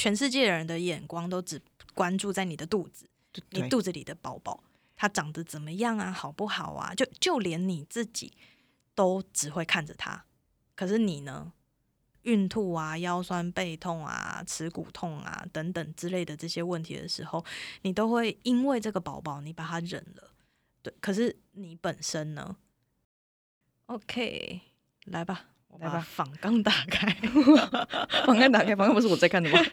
全世界人的眼光都只关注在你的肚子，你肚子里的宝宝，他长得怎么样啊，好不好啊？就就连你自己都只会看着他，可是你呢？孕吐啊、腰酸背痛啊、耻骨痛啊等等之类的这些问题的时候，你都会因为这个宝宝，你把他忍了。对，可是你本身呢？OK，来吧，来把，仿纲打开，仿纲打开，仿纲不是我在看的吗？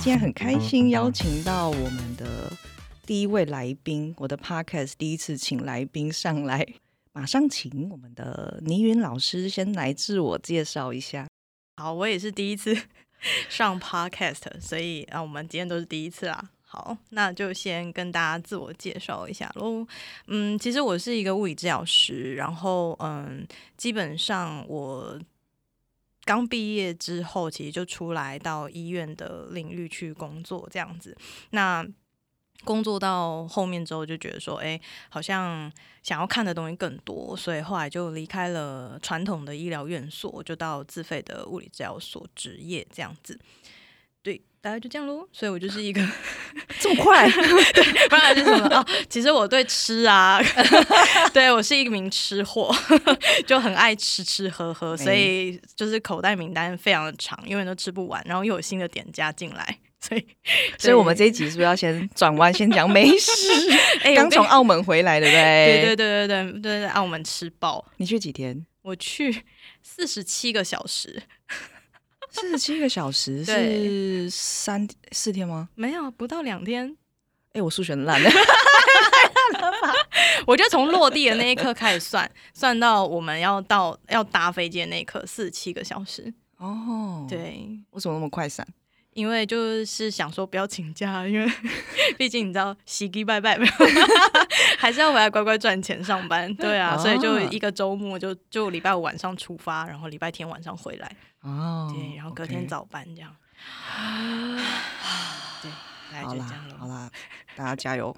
今天很开心邀请到我们的第一位来宾，我的 podcast 第一次请来宾上来，马上请我们的倪云老师先来自我介绍一下。好，我也是第一次 上 podcast，所以啊，我们今天都是第一次啦。好，那就先跟大家自我介绍一下喽。嗯，其实我是一个物理治疗师，然后嗯，基本上我。刚毕业之后，其实就出来到医院的领域去工作，这样子。那工作到后面之后，就觉得说，哎，好像想要看的东西更多，所以后来就离开了传统的医疗院所，就到自费的物理治疗所执业，这样子。对，大概就这样喽。所以我就是一个 这么快，对，不然是什么哦？其实我对吃啊，对我是一名吃货，就很爱吃吃喝喝，所以就是口袋名单非常的长，永远都吃不完。然后又有新的点加进来，所以，所以我们这一集是不是要先转弯，先讲美食？哎刚从澳门回来，对不对？对对对对对对，澳门吃爆。你去几天？我去四十七个小时。四十七个小时 是三四天吗？没有，不到两天。哎，我数学烂了，我就从落地的那一刻开始算，算到我们要到要搭飞机的那一刻，四十七个小时。哦，对，为什么那么快散？因为就是想说不要请假，因为 毕竟你知道洗礼拜拜，还是要回来乖乖赚钱上班。对啊，所以就一个周末就就礼拜五晚上出发，然后礼拜天晚上回来。哦，对，然后隔天早班这样。对，好啦，好啦，大家加油。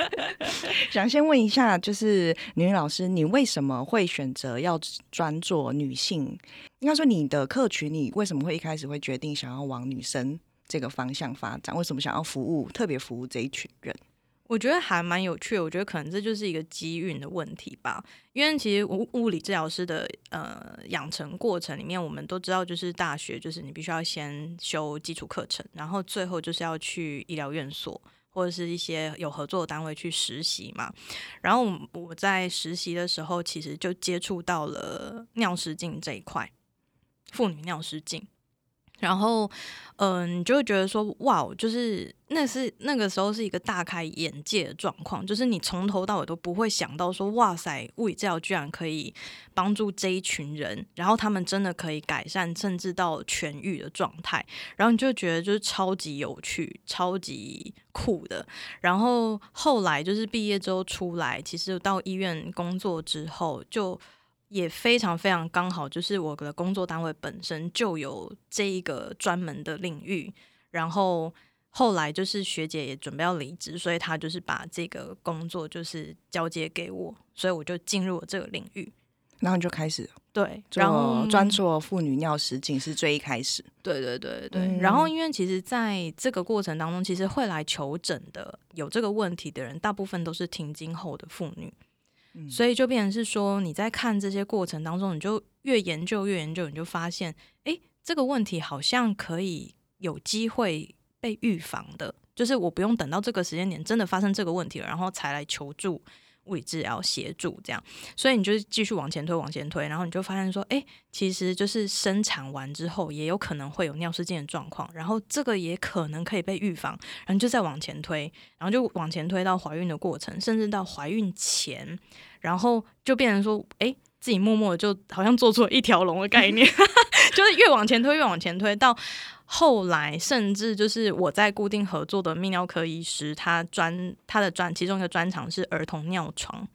想先问一下，就是女老师，你为什么会选择要专做女性？应该说，你的客群，你为什么会一开始会决定想要往女生这个方向发展？为什么想要服务特别服务这一群人？我觉得还蛮有趣，我觉得可能这就是一个机运的问题吧。因为其实物物理治疗师的呃养成过程里面，我们都知道，就是大学就是你必须要先修基础课程，然后最后就是要去医疗院所或者是一些有合作的单位去实习嘛。然后我在实习的时候，其实就接触到了尿失禁这一块，妇女尿失禁。然后，嗯，你就会觉得说，哇，就是那是那个时候是一个大开眼界的状况，就是你从头到尾都不会想到说，哇塞，物理治疗居然可以帮助这一群人，然后他们真的可以改善甚至到痊愈的状态，然后你就觉得就是超级有趣、超级酷的。然后后来就是毕业之后出来，其实到医院工作之后就。也非常非常刚好，就是我的工作单位本身就有这一个专门的领域，然后后来就是学姐也准备要离职，所以她就是把这个工作就是交接给我，所以我就进入了这个领域，然后就开始对，然后专做妇女尿失禁是最一开始，对对对对，然后因为其实在这个过程当中，其实会来求诊的有这个问题的人，大部分都是停经后的妇女。所以就变成是说，你在看这些过程当中，你就越研究越研究，你就发现，哎，这个问题好像可以有机会被预防的，就是我不用等到这个时间点真的发生这个问题了，然后才来求助。物理治疗协助这样，所以你就继续往前推，往前推，然后你就发现说，哎，其实就是生产完之后也有可能会有尿失禁的状况，然后这个也可能可以被预防，然后就再往前推，然后就往前推到怀孕的过程，甚至到怀孕前，然后就变成说，哎，自己默默的就好像做出了一条龙的概念，就是越往前推越往前推到。后来，甚至就是我在固定合作的泌尿科医师，他专他的专其中一个专长是儿童尿床。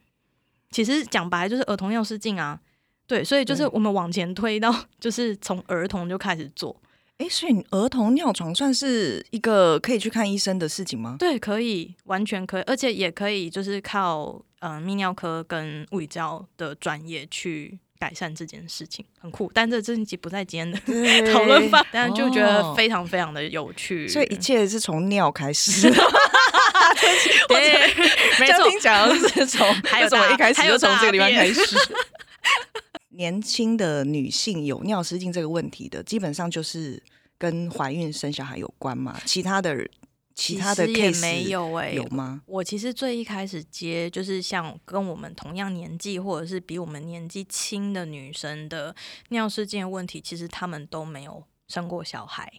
其实讲白就是儿童尿失禁啊，对，所以就是我们往前推到，就是从儿童就开始做。哎，所以儿童尿床算是一个可以去看医生的事情吗？对，可以，完全可以，而且也可以，就是靠嗯泌尿科跟物理治疗的专业去改善这件事情，很酷。但这这集不在今天的讨论范，但就觉得非常非常的有趣。所以一切是从尿开始。对，没错，听讲是从 还有什么一开始就从这个地方开始。年轻的女性有尿失禁这个问题的，基本上就是跟怀孕生小孩有关嘛。其他的其他的也 case 没有哎、有吗？我其实最一开始接就是像跟我们同样年纪或者是比我们年纪轻的女生的尿失禁的问题，其实她们都没有生过小孩。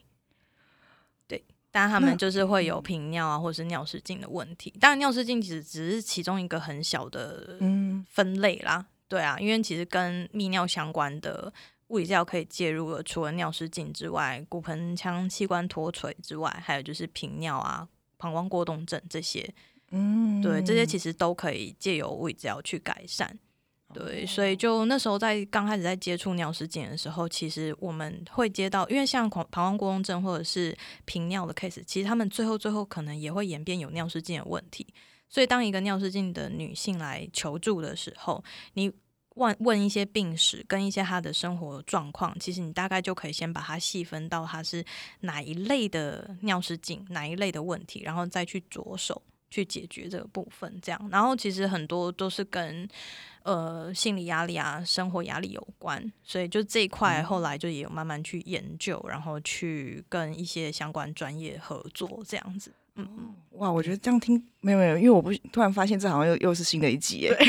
对，但她们就是会有频尿啊，或者是尿失禁的问题。当然，尿失禁其实只是其中一个很小的嗯，分类啦。对啊，因为其实跟泌尿相关的物理治疗可以介入的，除了尿失禁之外，骨盆腔器官脱垂之外，还有就是频尿啊、膀胱过动症这些。嗯，对，这些其实都可以借由物理治疗去改善。哦对，所以就那时候在刚开始在接触尿失禁的时候，其实我们会接到，因为像膀膀胱过动症或者是频尿的 case，其实他们最后最后可能也会演变有尿失禁的问题。所以当一个尿失禁的女性来求助的时候，你问问一些病史跟一些他的生活状况，其实你大概就可以先把它细分到他是哪一类的尿失禁，哪一类的问题，然后再去着手去解决这个部分。这样，然后其实很多都是跟呃心理压力啊、生活压力有关，所以就这一块后来就也有慢慢去研究，然后去跟一些相关专业合作这样子。嗯嗯，哇，我觉得这样听没有没有，因为我不突然发现这好像又又是新的一集耶。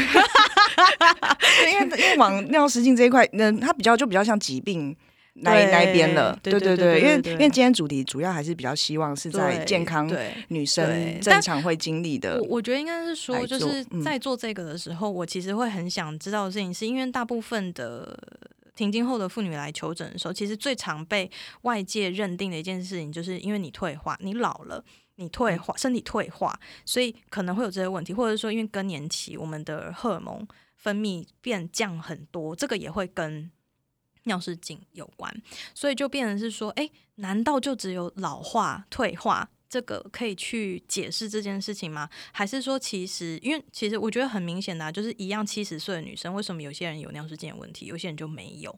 对因为因为往尿失禁这一块，嗯，它比较就比较像疾病那那一边了。对对对对，因为因为今天主题主要还是比较希望是在健康。女生正常会经历的我。我觉得应该是说，就是嗯在做这个的时候，我其实会很想知道的事情，是因为大部分的停经后的妇女来求诊的时候，其实最常被外界认定的一件事情，就是因为你退化，你老了。你退化，身体退化，所以可能会有这些问题，或者说因为更年期，我们的荷尔蒙分泌变降很多，这个也会跟尿失禁有关，所以就变成是说，哎，难道就只有老化、退化这个可以去解释这件事情吗？还是说，其实因为其实我觉得很明显的、啊，就是一样七十岁的女生，为什么有些人有尿失禁的问题，有些人就没有？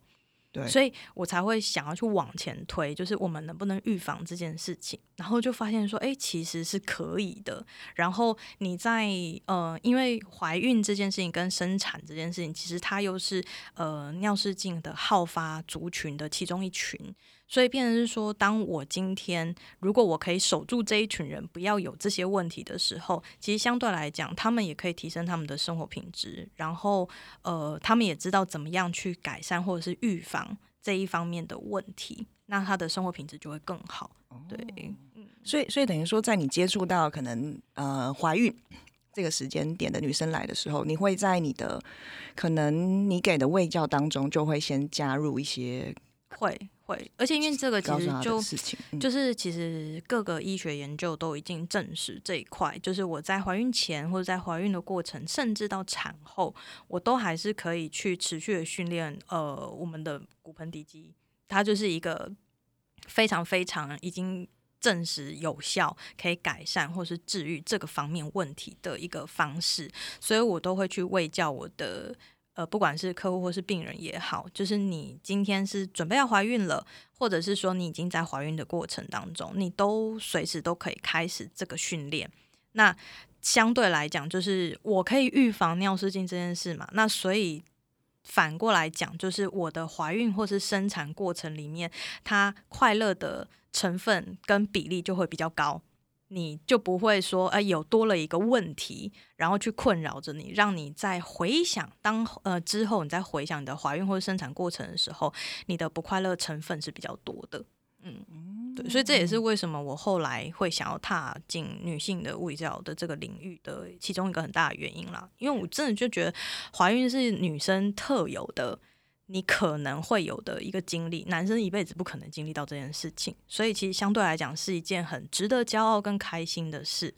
所以我才会想要去往前推，就是我们能不能预防这件事情，然后就发现说，哎、其实是可以的。然后你在呃，因为怀孕这件事情跟生产这件事情，其实它又是呃尿失禁的好发族群的其中一群，所以变成是说，当我今天如果我可以守住这一群人，不要有这些问题的时候，其实相对来讲，他们也可以提升他们的生活品质，然后呃，他们也知道怎么样去改善或者是预防这一方面的问题，那他的生活品质就会更好。对，所以所以等于说，在你接触到可能呃怀孕这个时间点的女生来的时候，你会在你的可能你给的喂教当中，就会先加入一些会会，而且因为这个其实就就是其实各个医学研究都已经证实这一块，就是我在怀孕前或者在怀孕的过程，甚至到产后，我都还是可以去持续的训练呃我们的骨盆底肌，它就是一个非常非常已经。证实有效，可以改善或是治愈这个方面问题的一个方式，所以我都会去喂教我的呃，不管是客户或是病人也好，就是你今天是准备要怀孕了，或者是说你已经在怀孕的过程当中，你都随时都可以开始这个训练。那相对来讲，就是我可以预防尿失禁这件事嘛，那所以。反过来讲，就是我的怀孕或是生产过程里面，它快乐的成分跟比例就会比较高，你就不会说，呃，有多了一个问题，然后去困扰着你，让你在回想当呃之后，你在回想你的怀孕或者生产过程的时候，你的不快乐成分是比较多的。嗯，对，所以这也是为什么我后来会想要踏进女性的物理治疗的这个领域的其中一个很大的原因啦。因为我真的就觉得怀孕是女生特有的你可能会有的一个经历，男生一辈子不可能经历到这件事情，所以其实相对来讲是一件很值得骄傲跟开心的事。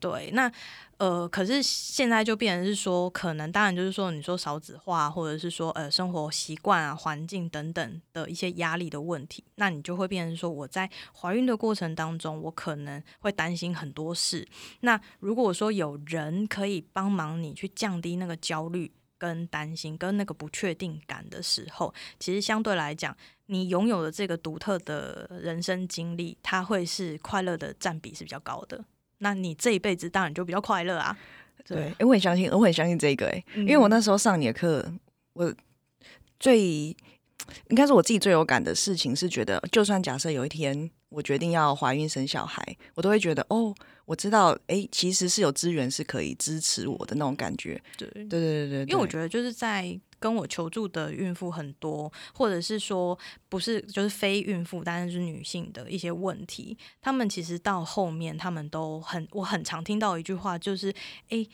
对，那呃，可是现在就变成是说，可能当然就是说，你说少子化，或者是说呃生活习惯啊、环境等等的一些压力的问题，那你就会变成说，我在怀孕的过程当中，我可能会担心很多事。那如果说有人可以帮忙你去降低那个焦虑。跟担心、跟那个不确定感的时候，其实相对来讲，你拥有的这个独特的人生经历，它会是快乐的占比是比较高的。那你这一辈子当然就比较快乐啊。对，我很相信，我很相信这个哎，因为我那时候上你的课，我最应该是我自己最有感的事情是，觉得就算假设有一天我决定要怀孕生小孩，我都会觉得哦。我知道，哎，其实是有资源是可以支持我的那种感觉。对，对，对，对，对。因为我觉得就是在跟我求助的孕妇很多，或者是说不是就是非孕妇，但是是女性的一些问题，他们其实到后面他们都很，我很常听到一句话，就是哎，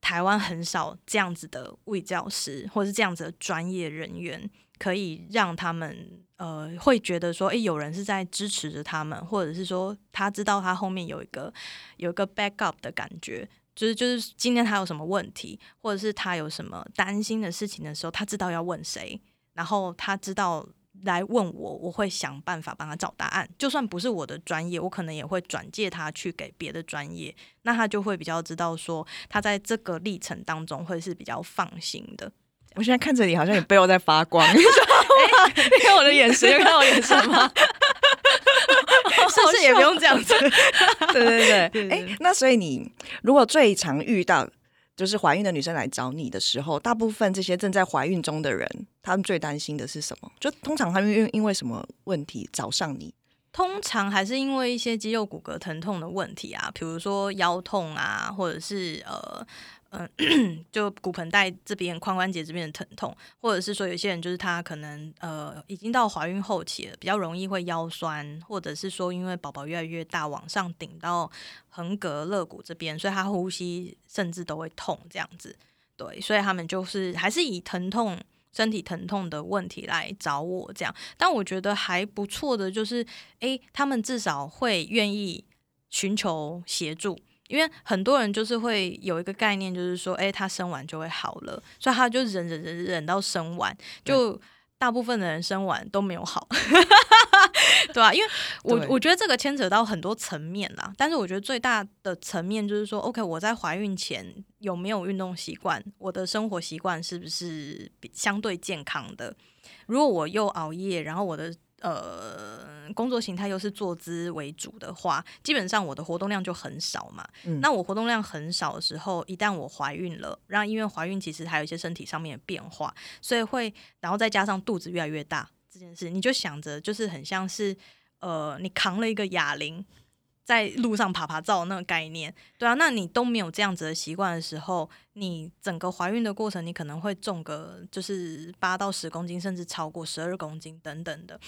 台湾很少这样子的卫教师，或是这样子的专业人员，可以让他们。呃，会觉得说，诶，有人是在支持着他们，或者是说，他知道他后面有一个有一个 backup 的感觉，就是就是今天他有什么问题，或者是他有什么担心的事情的时候，他知道要问谁，然后他知道来问我，我会想办法帮他找答案，就算不是我的专业，我可能也会转介他去给别的专业，那他就会比较知道说，他在这个历程当中会是比较放心的。我现在看着你，好像你背后在发光，你知道吗？你看我的眼神，有看到我眼神吗？是不是也不用这样子？对对对，哎，那所以你如果最常遇到就是怀孕的女生来找你的时候，大部分这些正在怀孕中的人，他们最担心的是什么？就通常他们因因为什么问题找上你？通常还是因为一些肌肉骨骼疼痛的问题啊，比如说腰痛啊，或者是呃。嗯，就骨盆带这边、髋关节这边的疼痛，或者是说有些人就是他可能呃已经到怀孕后期了，比较容易会腰酸，或者是说因为宝宝越来越大，往上顶到横膈肋骨这边，所以他呼吸甚至都会痛这样子。对，所以他们就是还是以疼痛、身体疼痛的问题来找我这样。但我觉得还不错的就是，诶，他们至少会愿意寻求协助。因为很多人就是会有一个概念，就是说，哎，他生完就会好了，所以他就忍忍忍忍到生完，就大部分的人生完都没有好，对吧？因为我我觉得这个牵扯到很多层面啦，但是我觉得最大的层面就是说，OK，我在怀孕前有没有运动习惯，我的生活习惯是不是相对健康的？如果我又熬夜，然后我的呃，工作形态又是坐姿为主的话，基本上我的活动量就很少嘛。那我活动量很少的时候，一旦我怀孕了，然后因为怀孕其实还有一些身体上面的变化，所以会，然后再加上肚子越来越大这件事，你就想着就是很像是呃，你扛了一个哑铃。在路上爬爬照那个概念，对啊，那你都没有这样子的习惯的时候，你整个怀孕的过程，你可能会重个就是八到十公斤，甚至超过十二公斤等等的。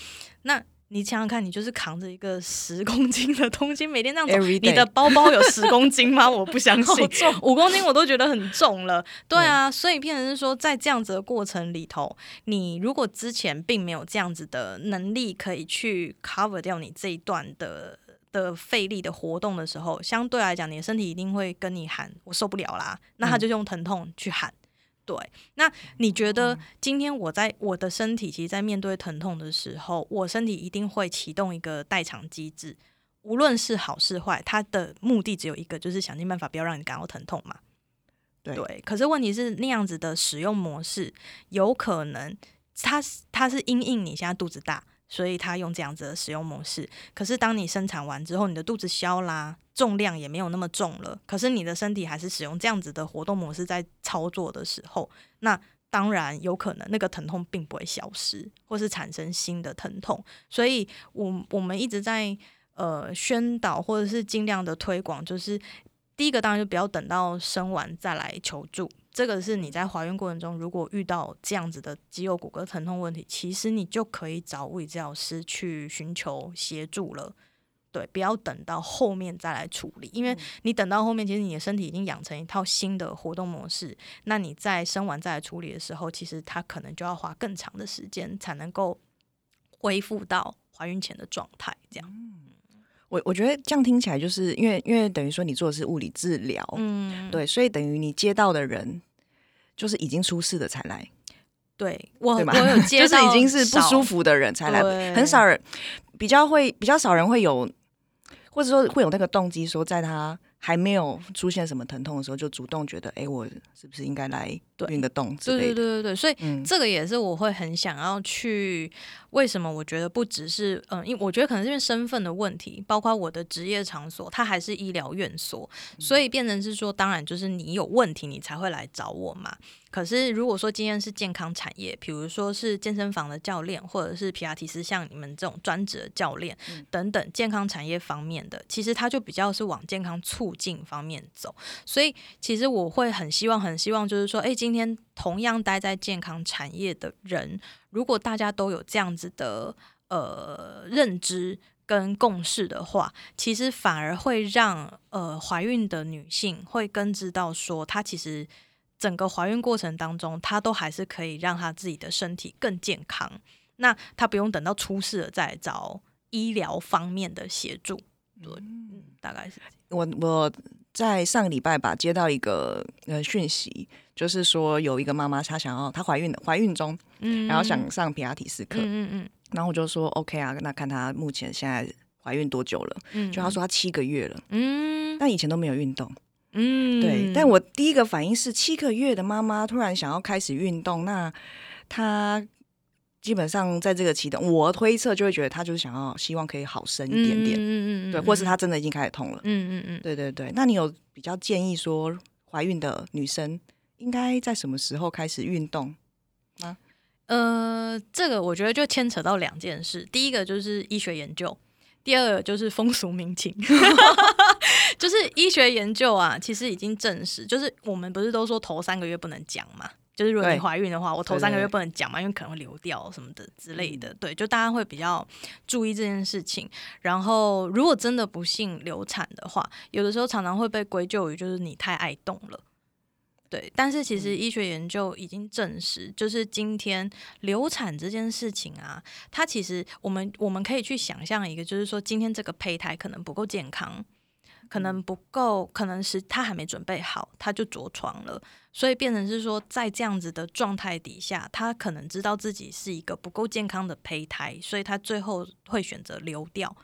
那你想想看，你就是扛着一个十公斤的东西，每天这样走，你的包包有十公斤吗？我不相信，五公斤我都觉得很重了。对啊，所以变成是说，在这样子的过程里头，你如果之前并没有这样子的能力，可以去 cover 掉你这一段的。的费力的活动的时候，相对来讲，你的身体一定会跟你喊“我受不了啦”，那他就用疼痛去喊。对，那你觉得今天我在我的身体，其实，在面对疼痛的时候，我身体一定会启动一个代偿机制，无论是好是坏，它的目的只有一个，就是想尽办法不要让你感到疼痛嘛。对，可是问题是那样子的使用模式，有可能它它是因应你现在肚子大。所以他用这样子的使用模式，可是当你生产完之后，你的肚子消啦，重量也没有那么重了，可是你的身体还是使用这样子的活动模式在操作的时候，那当然有可能那个疼痛并不会消失，或是产生新的疼痛。所以，我我们一直在呃宣导或者是尽量的推广，就是第一个当然就不要等到生完再来求助。这个是你在怀孕过程中，如果遇到这样子的肌肉骨骼疼痛问题，其实你就可以找物理治疗师去寻求协助了。对，不要等到后面再来处理，因为你等到后面，其实你的身体已经养成一套新的活动模式，那你在生完再来处理的时候，其实它可能就要花更长的时间才能够恢复到怀孕前的状态。这样，我我觉得这样听起来，就是因为因为等于说你做的是物理治疗，嗯，对，所以等于你接到的人就是已经出事的才来，对我我有接到，就是已经是不舒服的人才来，很少人比较会比较少人会有。或者说会有那个动机，说在他还没有出现什么疼痛的时候，就主动觉得，哎，我是不是应该来运个动之类的？对对对对对，所以这个也是我会很想要去。为什么我觉得不只是嗯，因为我觉得可能是因为身份的问题，包括我的职业场所，它还是医疗院所，所以变成是说，当然就是你有问题，你才会来找我嘛。可是如果说今天是健康产业，比如说是健身房的教练，或者是皮亚提斯像你们这种专职的教练等等健康产业方面的，其实他就比较是往健康促进方面走。所以其实我会很希望，很希望就是说，哎，今天同样待在健康产业的人。如果大家都有这样子的呃认知跟共识的话，其实反而会让呃怀孕的女性会更知道说，她其实整个怀孕过程当中，她都还是可以让她自己的身体更健康。那她不用等到出事了再找医疗方面的协助。对，嗯，大概是我我在上个礼拜吧接到一个呃讯息。就是说，有一个妈妈，她想要她怀孕的，怀孕中，嗯，然后想上皮亚提斯课，嗯嗯，然后我就说 OK 啊，那看她目前现在怀孕多久了？嗯，就她说她七个月了，嗯，但以前都没有运动，嗯，对，但我第一个反应是七个月的妈妈突然想要开始运动，那她基本上在这个期间，我推测就会觉得她就是想要希望可以好生一点点，嗯嗯，对，或是她真的已经开始痛了，嗯嗯嗯，对对对，那你有比较建议说怀孕的女生？应该在什么时候开始运动啊？呃，这个我觉得就牵扯到两件事。第一个就是医学研究，第二个就是风俗民情。就是医学研究啊，其实已经证实，就是我们不是都说头三个月不能讲嘛？就是如果你怀孕的话，我头三个月不能讲嘛，因为可能会流掉什么的之类的。对，就大家会比较注意这件事情。然后，如果真的不幸流产的话，有的时候常常会被归咎于就是你太爱动了。对，但是其实医学研究已经证实，就是今天流产这件事情啊，它其实我们我们可以去想象一个，就是说今天这个胚胎可能不够健康，可能不够，可能是他还没准备好，他就着床了，所以变成是说在这样子的状态底下，他可能知道自己是一个不够健康的胚胎，所以他最后会选择流掉。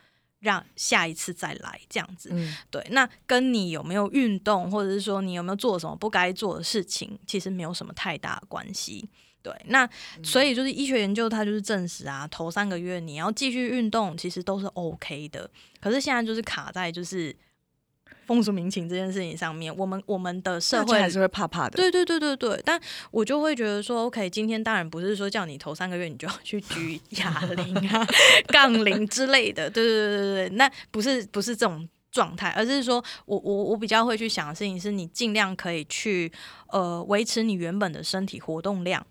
让下一次再来这样子，对，那跟你有没有运动，或者是说你有没有做什么不该做的事情，其实没有什么太大关系。对，那所以就是医学研究它就是证实啊，头三个月你要继续运动，其实都是 OK 的。可是现在就是卡在就是。风俗民情这件事情上面，我们我们的社会还是会怕怕的。对对对对对，但我就会觉得说，OK，今天当然不是说叫你头三个月你就要去举哑铃啊、杠铃之类的。对对对对对，那不是不是这种状态，而是说我我我比较会去想的事情是，你尽量可以去呃维持你原本的身体活动量。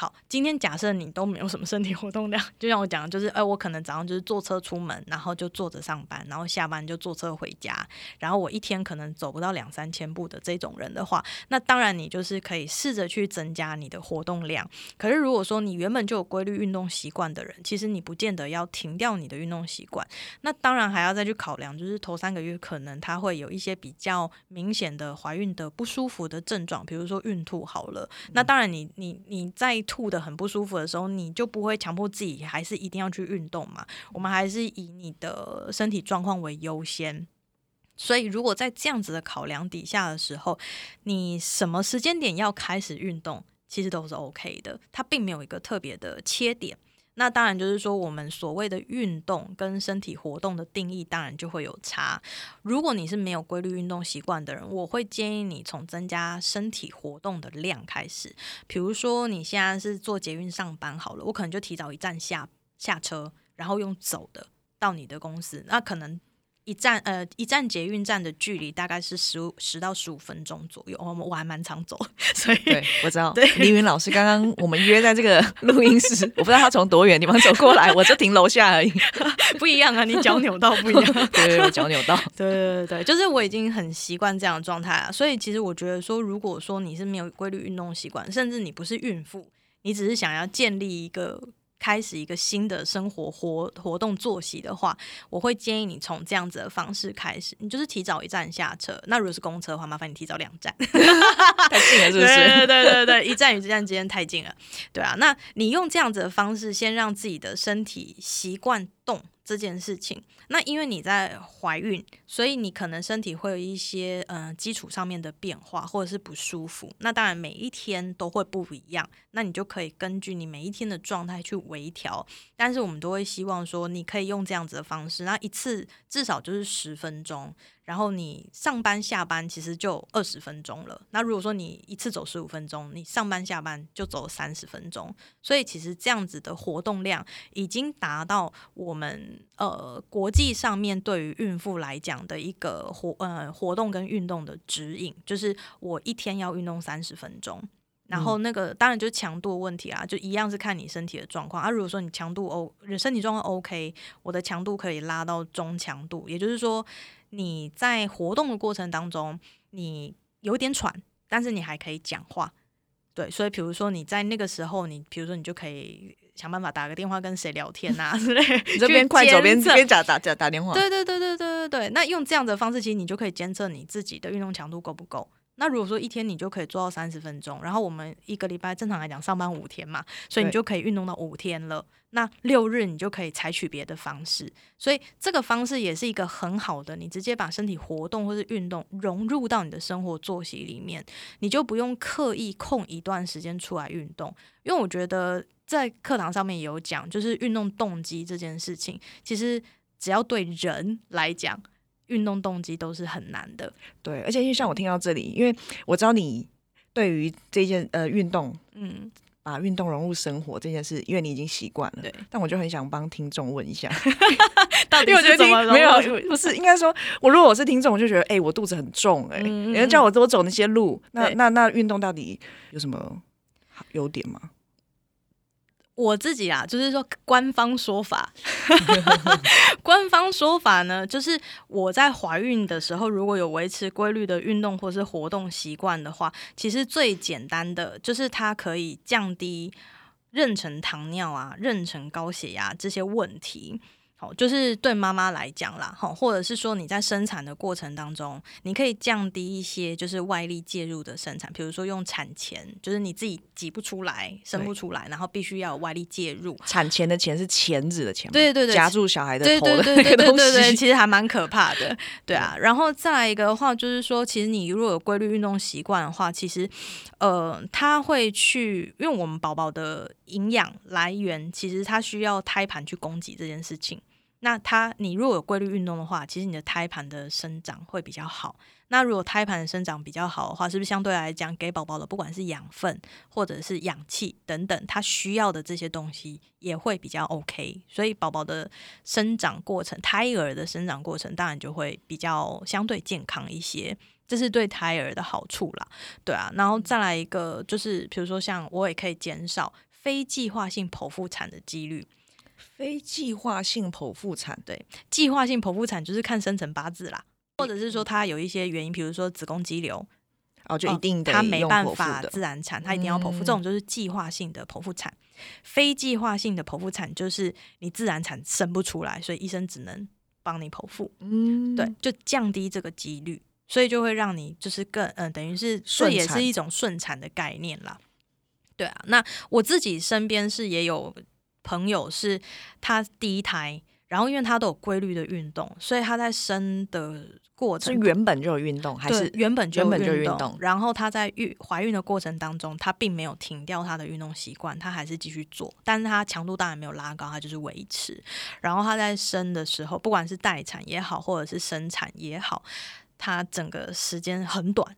好，今天假设你都没有什么身体活动量，就像我讲，就是哎，我可能早上就是坐车出门，然后就坐着上班，然后下班就坐车回家，然后我一天可能走不到两三千步的这种人的话，那当然你就是可以试着去增加你的活动量。可是如果说你原本就有规律运动习惯的人，其实你不见得要停掉你的运动习惯。那当然还要再去考量，就是头三个月可能他会有一些比较明显的怀孕的不舒服的症状，比如说孕吐好了，那当然你你你在吐的很不舒服的时候，你就不会强迫自己还是一定要去运动嘛？我们还是以你的身体状况为优先。所以，如果在这样子的考量底下的时候，你什么时间点要开始运动，其实都是 OK 的。它并没有一个特别的切点。那当然就是说，我们所谓的运动跟身体活动的定义，当然就会有差。如果你是没有规律运动习惯的人，我会建议你从增加身体活动的量开始。比如说，你现在是坐捷运上班好了，我可能就提早一站下下车，然后用走的到你的公司。那可能。一站呃一站捷运站的距离大概是十五十到十五分钟左右，我我还蛮常走，所以对我知道。对凌云老师刚刚我们约在这个 录音室，我不知道他从多远地方走过来，我就停楼下而已。不一样啊，你脚扭到不一样。对脚扭到。对对对对，就是我已经很习惯这样的状态啊，所以其实我觉得说，如果说你是没有规律运动习惯，甚至你不是孕妇，你只是想要建立一个。开始一个新的生活活活动作息的话，我会建议你从这样子的方式开始。你就是提早一站下车。那如果是公车的话，麻烦你提早两站，太近了，是不是？对对对对对，一站与一站之间太近了。对啊，那你用这样子的方式，先让自己的身体习惯动。这件事情，那因为你在怀孕，所以你可能身体会有一些嗯基础上面的变化，或者是不舒服。那当然每一天都会不一样，那你就可以根据你每一天的状态去微调。但是我们都会希望说，你可以用这样子的方式，那一次至少就是十分钟。然后你上班下班其实就二十分钟了。那如果说你一次走十五分钟，你上班下班就走三十分钟。所以其实这样子的活动量已经达到我们呃国际上面对于孕妇来讲的一个活呃活动跟运动的指引，就是我一天要运动三十分钟。然后那个当然就是强度问题啦，就一样是看你身体的状况。啊，如果说你强度 O 身体状况 OK，我的强度可以拉到中强度，也就是说。你在活动的过程当中，你有点喘，但是你还可以讲话，对，所以比如说你在那个时候，你比如说你就可以想办法打个电话跟谁聊天啊之类，你这边快走边边打打打打电话，对对对对对对对，那用这样的方式，其实你就可以监测你自己的运动强度够不够。那如果说一天你就可以做到三十分钟，然后我们一个礼拜正常来讲上班五天嘛，所以你就可以运动到五天了。那六日你就可以采取别的方式，所以这个方式也是一个很好的，你直接把身体活动或是运动融入到你的生活作息里面，你就不用刻意空一段时间出来运动。因为我觉得在课堂上面也有讲，就是运动动机这件事情，其实只要对人来讲。运动动机都是很难的，对，而且因为像我听到这里，因为我知道你对于这件呃运动，嗯，把运动融入生活这件事，因为你已经习惯了，对。但我就很想帮听众问一下，到底是怎么没有？不是，应该说，我如果我是听众，我就觉得，哎，我肚子很重，哎，你要叫我多走那些路，那那那运动到底有什么优点吗？我自己啊，就是说官方说法，官方说法呢，就是我在怀孕的时候，如果有维持规律的运动或是活动习惯的话，其实最简单的就是它可以降低妊娠糖尿啊、妊娠高血压这些问题。好，就是对妈妈来讲啦，好，或者是说你在生产的过程当中，你可以降低一些就是外力介入的生产，比如说用产钳，就是你自己挤不出来、生不出来，然后必须要有外力介入。产钳的钳是钳子的钳，对对对，夹住小孩的头的那个东西，其实还蛮可怕的，对啊。然后再来一个的话，就是说，其实你如果有规律运动习惯的话，其实呃，他会去，因为我们宝宝的营养来源，其实他需要胎盘去供给这件事情。那它，你如果有规律运动的话，其实你的胎盘的生长会比较好。那如果胎盘的生长比较好的话，是不是相对来讲给宝宝的不管是养分或者是氧气等等，他需要的这些东西也会比较 OK。所以宝宝的生长过程，胎儿的生长过程当然就会比较相对健康一些，这是对胎儿的好处啦。对啊，然后再来一个就是，比如说像我也可以减少非计划性剖腹产的几率。非计划性剖腹产，对，计划性剖腹产就是看生辰八字啦，或者是说他有一些原因，比如说子宫肌瘤，哦，就一定他没办法自然产，他一定要剖腹，这种就是计划性的剖腹产。非计划性的剖腹产就是你自然产生不出来，所以医生只能帮你剖腹，嗯，对，就降低这个几率，所以就会让你就是更嗯，等于是这也是一种顺产的概念啦。对啊，那我自己身边是也有。朋友是他第一胎，然后因为他都有规律的运动，所以他在生的过程是原本就有运动，还是原本就原本就运动？然后他在孕怀孕的过程当中，他并没有停掉他的运动习惯，他还是继续做，但是他强度当然没有拉高，他就是维持。然后他在生的时候，不管是待产也好，或者是生产也好，他整个时间很短，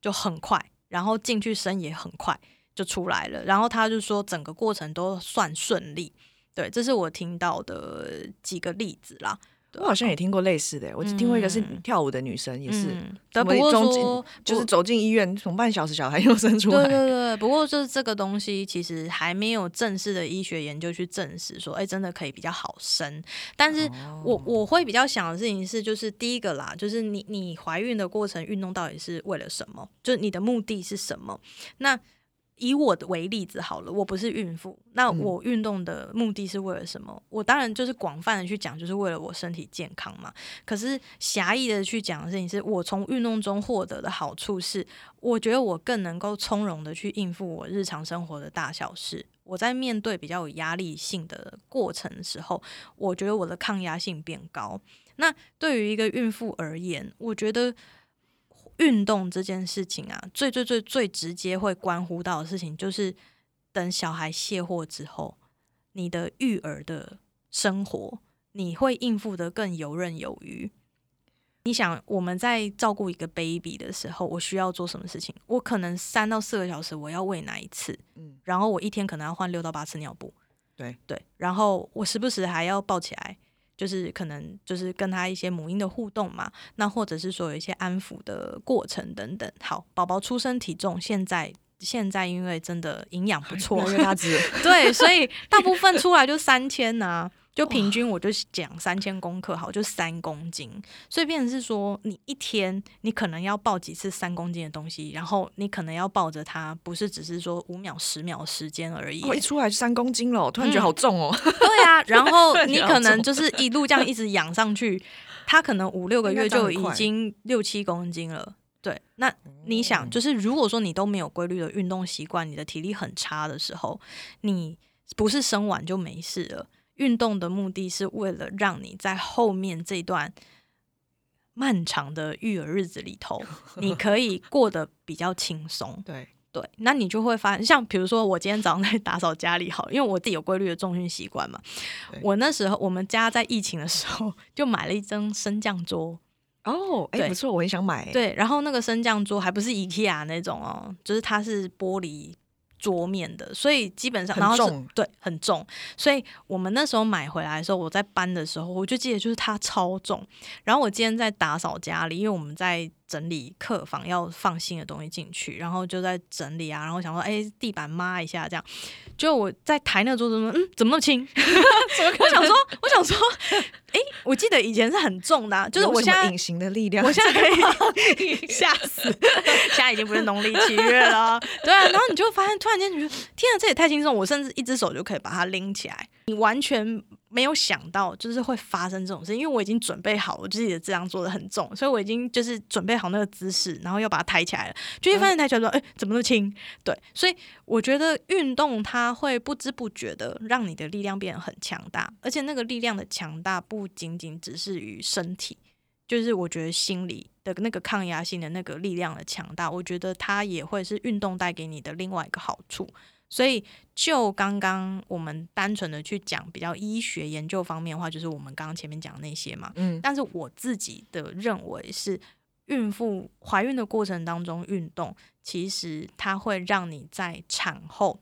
就很快，然后进去生也很快。就出来了，然后他就说整个过程都算顺利，对，这是我听到的几个例子啦。我好像也听过类似的，我只听过一个是嗯跳舞的女生，也是，嗯什么对不过中说就是走进医院，从半小时小孩又生出来，对对对，不过就是这个东西其实还没有正式的医学研究去证实说，哎，真的可以比较好生。但是哦我我会比较想的事情是，就是第一个啦，就是你你怀孕的过程运动到底是为了什么？就是你的目的是什么？那以我的为例子好了，我不是孕妇，那嗯我运动的目的是为了什么？我当然就是广泛的去讲，就是为了我身体健康嘛。可是狭义的去讲的事情是，我从运动中获得的好处是，我觉得我更能够从容的去应付我日常生活的大小事。我在面对比较有压力性的过程的时候，我觉得我的抗压性变高。那对于一个孕妇而言，我觉得运动这件事情啊，最最最最直接会关乎到的事情，就是等小孩卸货之后，你的育儿的生活，你会应付得更游刃有余。你想，我们在照顾一个 baby 的时候，我需要做什么事情？我可能三到四个小时我要喂奶一次，嗯然后我一天可能要换六到八次尿布，对对，然后我时不时还要抱起来，就是可能就是跟他一些母婴的互动嘛，那或者是说有一些安抚的过程等等。好，宝宝出生体重现在现在因为真的营养不 错越，来越大只，对，所以大部分出来就三千呐，就平均我就讲三千公克好，就三公斤。所以变成是说，你一天你可能要抱几次三公斤的东西，然后你可能要抱着它，不是只是说五秒、十秒时间而已。我一出来就三公斤了，突然觉得好重哦。对啊，然后 你可能就是一路这样一直养上去，它可能五六个月就已经六七公斤了。对，那你想，就是如果说你都没有规律的运动习惯，你的体力很差的时候，你不是生完就没事了。运动的目的是为了让你在后面这段漫长的育儿日子里头，你可以过得比较轻松。对，对，那你就会发现，像比如说我今天早上在打扫家里，好，因为我自己有规律的重训习惯嘛。我那时候我们家在疫情的时候就买了一张升降桌，哦，哎，对不错，我很想买。，对，然后那个升降桌还不是 IKEA 那种哦，就是它是玻璃桌面的，所以基本上很然后是重对，很重。所以我们那时候买回来的时候，我在搬的时候，我就记得就是它超重。然后我今天在打扫家里，因为我们在整理客房，要放新的东西进去，然后就在整理啊，然后想说，哎，地板抹一下这样。就我在抬那个桌子，嗯，怎么那么轻？我想说，我想说，哎，我记得以前是很重的啊、就是我现在隐形的力量，我现在可以 吓死，现在已经不是农历七月了，对啊，然后你就发现突然间你觉得天啊，这也太轻松，我甚至一只手就可以把它拎起来，你完全没有想到就是会发生这种事，因为我已经准备好，我自己的这样做的很重，所以我已经就是准备好那个姿势，然后要把它抬起来了，就一发现抬起来说，哎、怎么那么轻？对，所以我觉得运动它会不知不觉的让你的力量变得很强大，而且那个力量的强大不仅仅只是于身体。就是我觉得心理的那个抗压性的那个力量的强大，我觉得它也会是运动带给你的另外一个好处。所以，就刚刚我们单纯的去讲比较医学研究方面的话，就是我们刚刚前面讲那些嘛。嗯，但是我自己的认为是，孕妇怀孕的过程当中运动，其实它会让你在产后，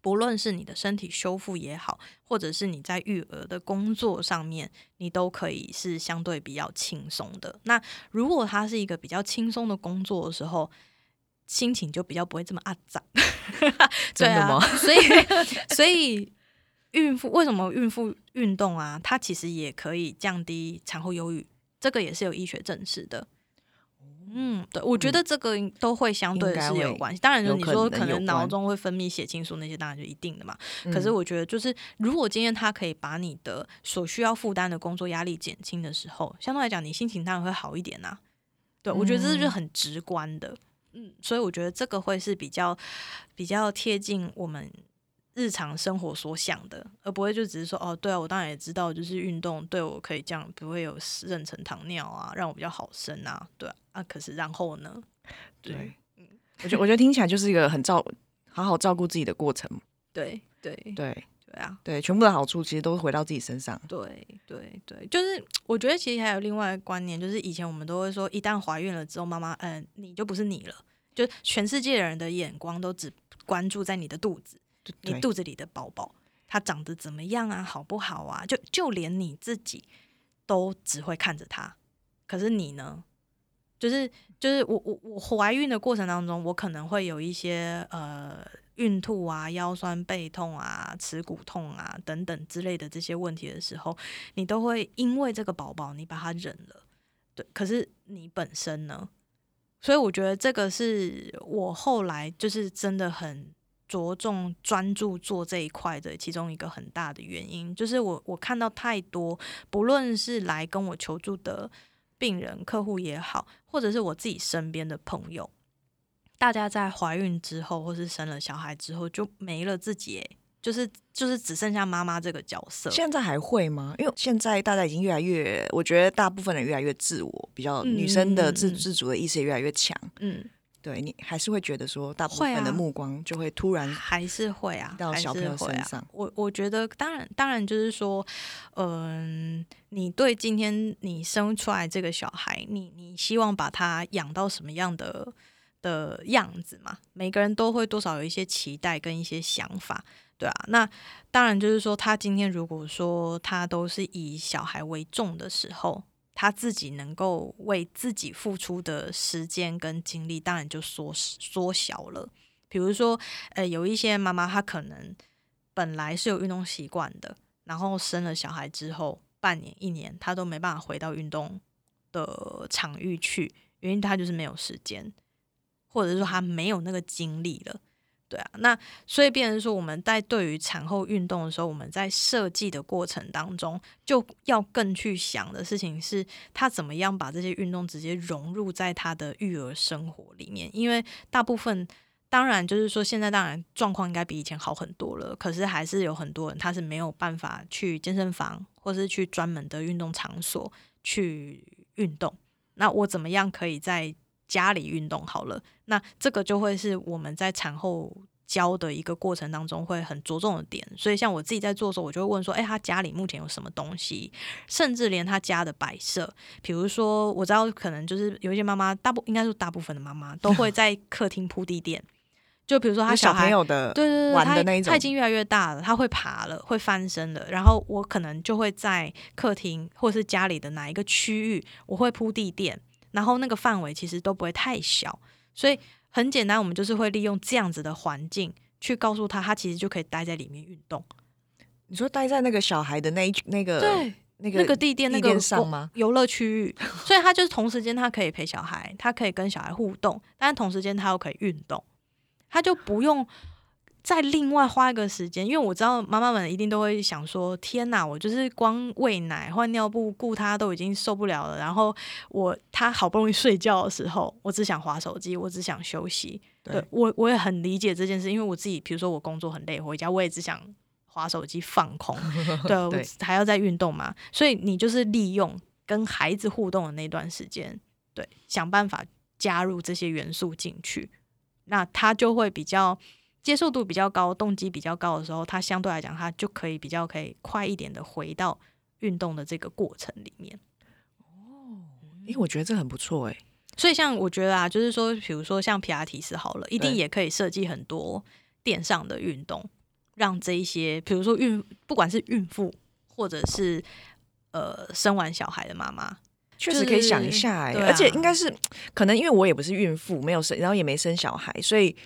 不论是你的身体修复也好，或者是你在育儿的工作上面，你都可以是相对比较轻松的。那如果它是一个比较轻松的工作的时候，心情就比较不会这么阿脏。真的吗？所以，所以孕妇为什么孕妇运动啊？它其实也可以降低产后忧郁，这个也是有医学证实的。嗯，对，我觉得这个都会相对是有关系。当然，你说可能脑中会分泌血清素那些，当然就一定的嘛。可是嗯我觉得，就是如果今天他可以把你的所需要负担的工作压力减轻的时候，相对来讲，你心情当然会好一点呐、对，我觉得这是嗯很直观的。嗯，所以我觉得这个会是比较比较贴近我们日常生活所想的，而不会就只是说哦，对啊，我当然也知道，就是运动对我可以这样，不会有妊娠糖尿啊，让我比较好生啊，对啊，啊可是然后呢？对，嗯我觉得我觉得听起来就是一个很照好好照顾自己的过程。对对对对啊，对，全部的好处其实都回到自己身上。对对对，就是我觉得其实还有另外一个观念，就是以前我们都会说，一旦怀孕了之后，妈妈，嗯、你就不是你了，就全世界的人的眼光都只关注在你的肚子，你肚子里的宝宝，他长得怎么样啊，好不好啊？就就连你自己都只会看着他，可是你呢？就是就是我我我怀孕的过程当中，我可能会有一些呃孕吐啊、腰酸背痛啊、耻骨痛啊等等之类的这些问题的时候，你都会因为这个宝宝你把它忍了，对，可是你本身呢？所以我觉得这个是我后来就是真的很着重专注做这一块的其中一个很大的原因，就是我我看到太多，不论是来跟我求助的病人、客户也好，或者是我自己身边的朋友，大家在怀孕之后或是生了小孩之后就没了自己，就是就是只剩下妈妈这个角色。现在还会吗？因为现在大家已经越来越，我觉得大部分人越来越自我，比较女生的自自主的意识也越来越强。嗯，对你还是会觉得说，大部分的目光就会突然还是会啊，到小朋友身上。我我觉得，当然，当然就是说，嗯、你对今天你生出来这个小孩，你你希望把他养到什么样的的样子嘛？每个人都会多少有一些期待跟一些想法，对啊。那当然就是说，他今天如果说他都是以小孩为重的时候，他自己能够为自己付出的时间跟精力，当然就缩缩小了。比如说，呃，有一些妈妈她可能本来是有运动习惯的，然后生了小孩之后，半年一年她都没办法回到运动的场域去，原因她就是没有时间，或者是说他没有那个精力了。对啊，那所以变成说我们在对于产后运动的时候，我们在设计的过程当中，就要更去想的事情是，他怎么样把这些运动直接融入在他的育儿生活里面，因为大部分。当然，就是说，现在当然状况应该比以前好很多了。可是还是有很多人他是没有办法去健身房，或是去专门的运动场所去运动。那我怎么样可以在家里运动好了？那这个就会是我们在产后教的一个过程当中会很着重的点。所以像我自己在做的时候，我就会问说：“诶，他家里目前有什么东西？甚至连他家的摆设，比如说我知道可能就是有一些妈妈，大部应该是大部分的妈妈都会在客厅铺地垫。”就比如说他小朋友的对对对，他玩的那一种他已经越来越大了，他会爬了，会翻身了。然后我可能就会在客厅或是家里的哪一个区域，我会铺地垫，然后那个范围其实都不会太小，所以很简单，我们就是会利用这样子的环境去告诉他，他其实就可以待在里面运动。你说待在那个小孩的那一那个对，那个那个地垫那地个垫上吗？游乐区域，所以他就是同时间他可以陪小孩，他可以跟小孩互动，但是同时间他又可以运动，他就不用再另外花一个时间，因为我知道妈妈们一定都会想说：天哪，我就是光喂奶、换尿布、顾他都已经受不了了，然后我他好不容易睡觉的时候，我只想划手机，我只想休息。对对我我也很理解这件事，因为我自己，比如说我工作很累，回家我也只想划手机放空，对，我对还要再运动嘛，所以你就是利用跟孩子互动的那段时间，对，想办法加入这些元素进去，那他就会比较接受度比较高，动机比较高的时候，他相对来讲，他就可以比较可以快一点的回到运动的这个过程里面。哦，因为，我觉得这很不错哎。所以，像我觉得啊，就是说，比如说像皮拉提斯好了，一定也可以设计很多垫上的运动，让这一些，比如说孕，不管是孕妇或者是呃生完小孩的妈妈，确实可以想一下哎、对啊而且应该是可能因为我也不是孕妇，没有生，然后也没生小孩，所以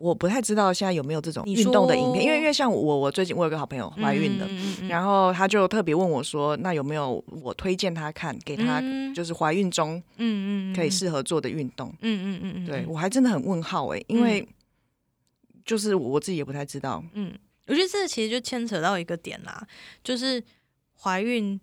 我不太知道现在有没有这种运动的影片。因为因为像我，我最近我有个好朋友怀孕了，然后他就特别问我说，那有没有我推荐他看，给他嗯就是怀孕中嗯嗯嗯可以适合做的运动？嗯嗯嗯嗯，对我还真的很问号哎、因为就是我自己也不太知道。嗯，我觉得这其实就牵扯到一个点啦，就是怀孕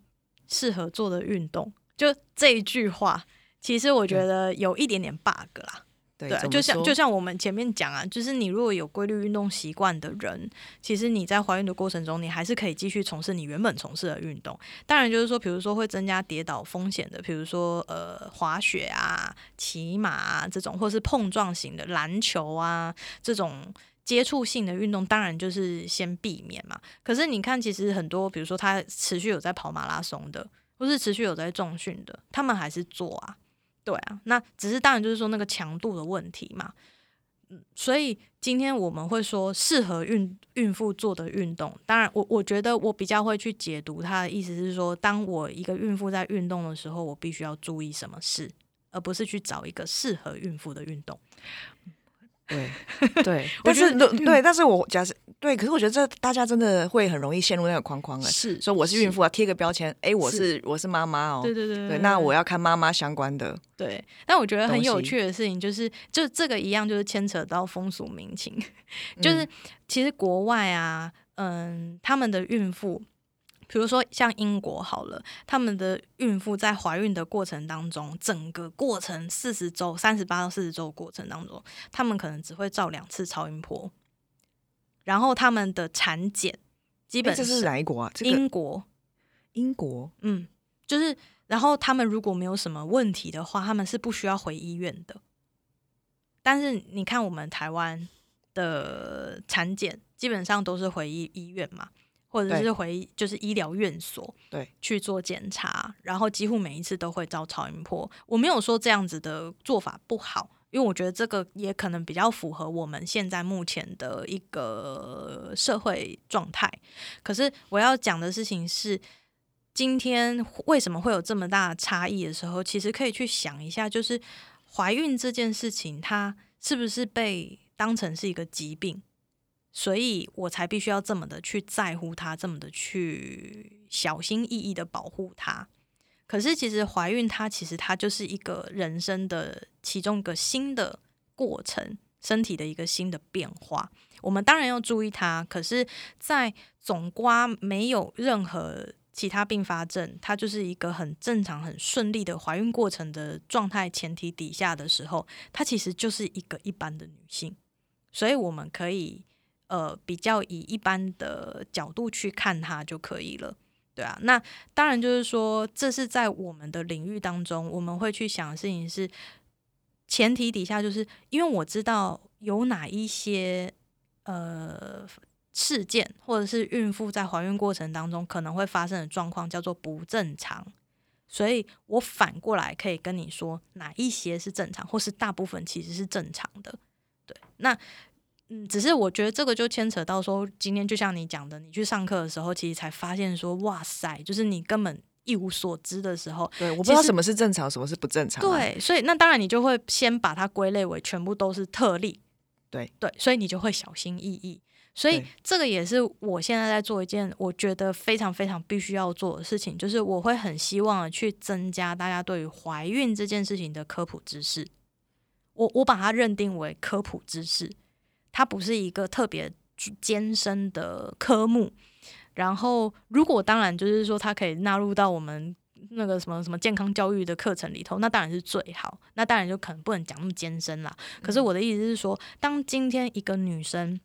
适合做的运动，就这一句话，其实我觉得有一点点 bug 啦。对，就像就像我们前面讲啊，就是你如果有规律运动习惯的人，其实你在怀孕的过程中，你还是可以继续从事你原本从事的运动。当然，就是说，比如说会增加跌倒风险的，比如说呃滑雪啊、骑马啊这种，或是碰撞型的篮球啊这种。接触性的运动当然就是先避免嘛。可是你看，其实很多，比如说他持续有在跑马拉松的，或是持续有在重训的，他们还是做啊。对啊，那只是当然就是说那个强度的问题嘛。所以今天我们会说适合孕孕妇做的运动，当然我我觉得我比较会去解读它的意思是说，当我一个孕妇在运动的时候，我必须要注意什么事，而不是去找一个适合孕妇的运动。对 对，但是对，但是我假设对，可是我觉得这大家真的会很容易陷入那个框框了。是，说我是孕妇啊，贴个标签，哎，我是我是妈妈哦。对对对对，那我要看妈妈相关的。对，但我觉得很有趣的事情就是，就这个一样，就是牵扯到风俗民情，就是其实国外啊，嗯，他们的孕妇。比如说像英国好了，他们的孕妇在怀孕的过程当中，整个过程四十周、三十八到四十周过程当中，他们可能只会照两次超音波，然后他们的产检基本这是哪一国啊？英国，英国，嗯，就是，然后他们如果没有什么问题的话，他们是不需要回医院的。但是你看我们台湾的产检，基本上都是回医医院嘛。或者是回就是医疗院所对去做检查，然后几乎每一次都会照超音波。我没有说这样子的做法不好，因为我觉得这个也可能比较符合我们现在目前的一个社会状态。可是我要讲的事情是，今天为什么会有这么大差异的时候，其实可以去想一下，就是怀孕这件事情，它是不是被当成是一个疾病？所以我才必须要这么的去在乎她，这么的去小心翼翼的保护她。可是其实怀孕，它其实它就是一个人生的其中一个新的过程，身体的一个新的变化。我们当然要注意它，可是，在总瓜没有任何其他并发症，它就是一个很正常、很顺利的怀孕过程的状态前提底下的时候，它其实就是一个一般的女性。所以我们可以。呃，比较以一般的角度去看它就可以了，对啊。那当然就是说，这是在我们的领域当中，我们会去想的事情是前提底下，就是因为我知道有哪一些呃事件，或者是孕妇在怀孕过程当中可能会发生的状况叫做不正常，所以我反过来可以跟你说哪一些是正常，或是大部分其实是正常的，对，那。嗯，只是我觉得这个就牵扯到说，今天就像你讲的，你去上课的时候，其实才发现说，哇塞，就是你根本一无所知的时候，对，我不知道什么是正常，什么是不正常。对，所以那当然你就会先把它归类为全部都是特例。对对，所以你就会小心翼翼。所以这个也是我现在在做一件我觉得非常非常必须要做的事情，就是我会很希望去增加大家对于怀孕这件事情的科普知识。我我把它认定为科普知识。它不是一个特别艰深的科目，然后如果当然就是说它可以纳入到我们那个什么什么健康教育的课程里头，那当然是最好。那当然就可能不能讲那么艰深啦。可是我的意思是说，当今天一个女生，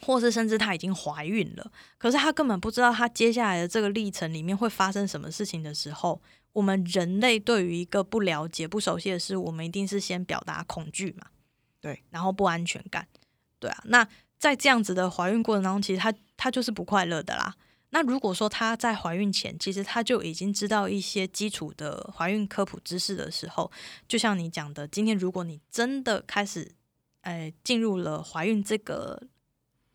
或是甚至她已经怀孕了，可是她根本不知道她接下来的这个历程里面会发生什么事情的时候，我们人类对于一个不了解、不熟悉的事，我们一定是先表达恐惧嘛？对，然后不安全感。对啊，那在这样子的怀孕过程当中，其实她她就是不快乐的啦。那如果说她在怀孕前，其实她就已经知道一些基础的怀孕科普知识的时候，就像你讲的，今天如果你真的开始，哎，进入了怀孕这个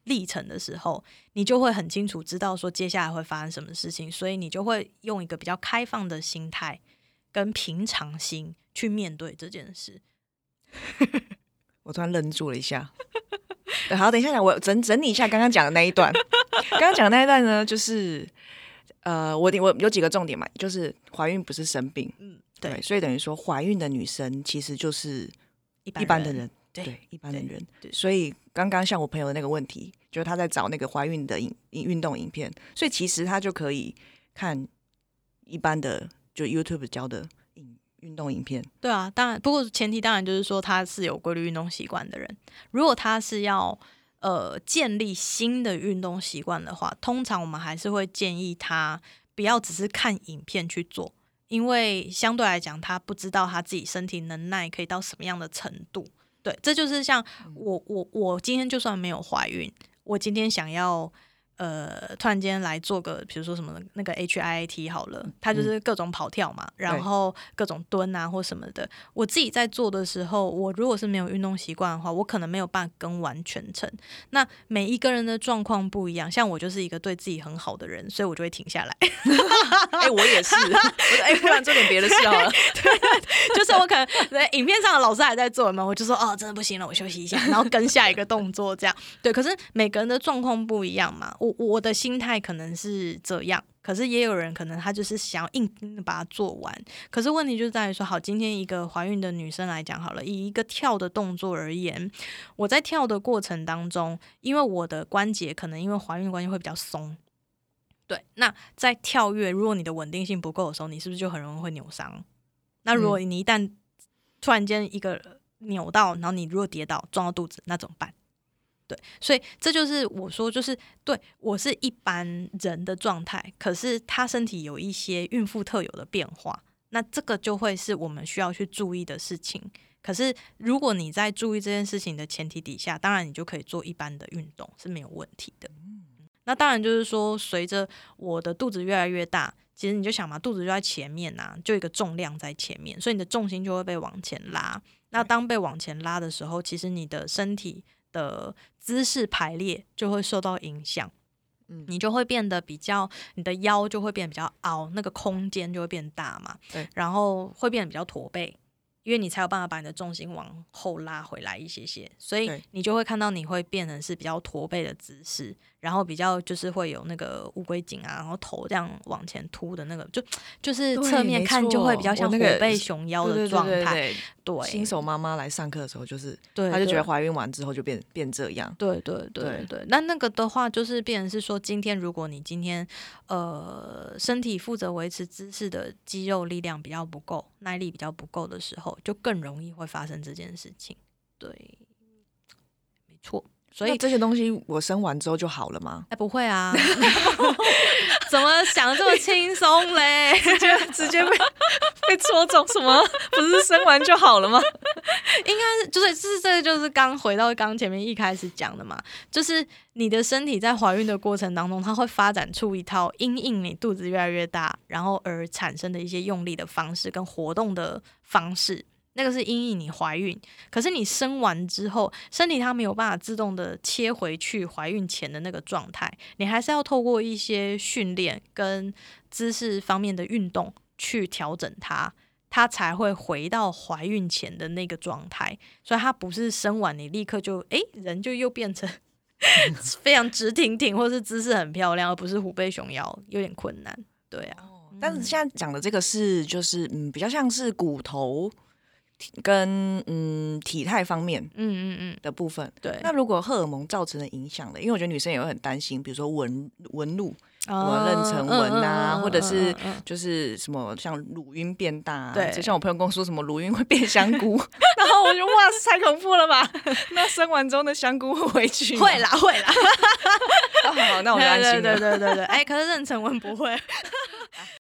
历程的时候，你就会很清楚知道说接下来会发生什么事情，所以你就会用一个比较开放的心态跟平常心去面对这件事。我突然愣住了一下。好，等一下，我整整理一下刚刚讲的那一段。刚刚讲的那一段呢，就是呃，我我有几个重点嘛，就是怀孕不是生病，嗯，对，所以等于说怀孕的女生其实就是一般的人，对，一般的人。所以刚刚像我朋友的那个问题，就是他在找那个怀孕的影运动影片，所以其实他就可以看一般的就 YouTube 教的。运动影片，对啊，当然，不过前提当然就是说他是有规律运动习惯的人。如果他是要呃建立新的运动习惯的话，通常我们还是会建议他不要只是看影片去做，因为相对来讲，他不知道他自己身体能耐可以到什么样的程度。对，这就是像我我我今天就算没有怀孕，我今天想要。呃，突然间来做个，比如说什么那个 H I T 好了，它就是各种跑跳嘛，然后各种蹲啊或什么的。我自己在做的时候，我如果是没有运动习惯的话，我可能没有办法跟完全程。那每一个人的状况不一样，像我就是一个对自己很好的人，所以我就会停下来。哎，我也是，我说哎，不然做点别的事好了。对，就是我可能在影片上的老师还在做嘛，我就说哦，真的不行了，我休息一下，然后跟下一个动作这样。对，可是每个人的状况不一样嘛。我我的心态可能是这样，可是也有人可能他就是想要硬把它做完。可是问题就在于说，好，今天一个怀孕的女生来讲好了，以一个跳的动作而言，我在跳的过程当中，因为我的关节可能因为怀孕关系会比较松，对，那在跳跃，如果你的稳定性不够的时候，你是不是就很容易会扭伤？那如果你一旦突然间一个扭到，然后你如果跌倒撞到肚子，那怎么办？对，所以这就是我说，就是对我是一般人的状态，可是他身体有一些孕妇特有的变化，那这个就会是我们需要去注意的事情。可是如果你在注意这件事情的前提底下，当然你就可以做一般的运动是没有问题的。那当然就是说，随着我的肚子越来越大，其实你就想嘛，肚子就在前面呐，就一个重量在前面，所以你的重心就会被往前拉。那当被往前拉的时候，其实你的身体。的姿势排列就会受到影响，嗯，你就会变得比较，你的腰就会变得比较凹，那个空间就会变大嘛，对，然后会变得比较驼背。因为你才有办法把你的重心往后拉回来一些些，所以你就会看到你会变成是比较驼背的姿势，然后比较就是会有那个乌龟颈啊，然后头这样往前凸的那个，就就是侧面看就会比较像虎背熊腰的状态。对，新手妈妈来上课的时候，就是她就觉得怀孕完之后就变变这样。对对对对，那那个的话就是变成是说，今天如果你今天呃身体负责维持姿势的肌肉力量比较不够，耐力比较不够的时候。就更容易会发生这件事情，对，没错。所以这些东西我生完之后就好了吗？哎，不会啊，怎么想这么轻松嘞？直接直接被被戳中什么？不是生完就好了吗？应该是就是是这个就是刚回到刚前面一开始讲的嘛，就是你的身体在怀孕的过程当中，它会发展出一套因应你肚子越来越大，然后而产生的一些用力的方式跟活动的方式。那个是因应你怀孕，可是你生完之后，身体它没有办法自动的切回去怀孕前的那个状态，你还是要透过一些训练跟姿势方面的运动去调整它，它才会回到怀孕前的那个状态。所以它不是生完你立刻就诶人就又变成 非常直挺挺，或是姿势很漂亮，而不是虎背熊腰，有点困难。对啊，但是现在讲的这个是就是嗯比较像是骨头。跟嗯体态方面，嗯嗯嗯的部分，对。那如果荷尔蒙造成的影响呢？因为我觉得女生也会很担心，比如说纹纹路，什么妊娠纹啊，或者是就是什么像乳晕变大，对。就像我朋友跟我说什么乳晕会变香菇，然后我就哇，太恐怖了吧？那生完之后的香菇会回去？会啦，会啦。好，那我就安心了。对对对对，哎，可是妊娠纹不会。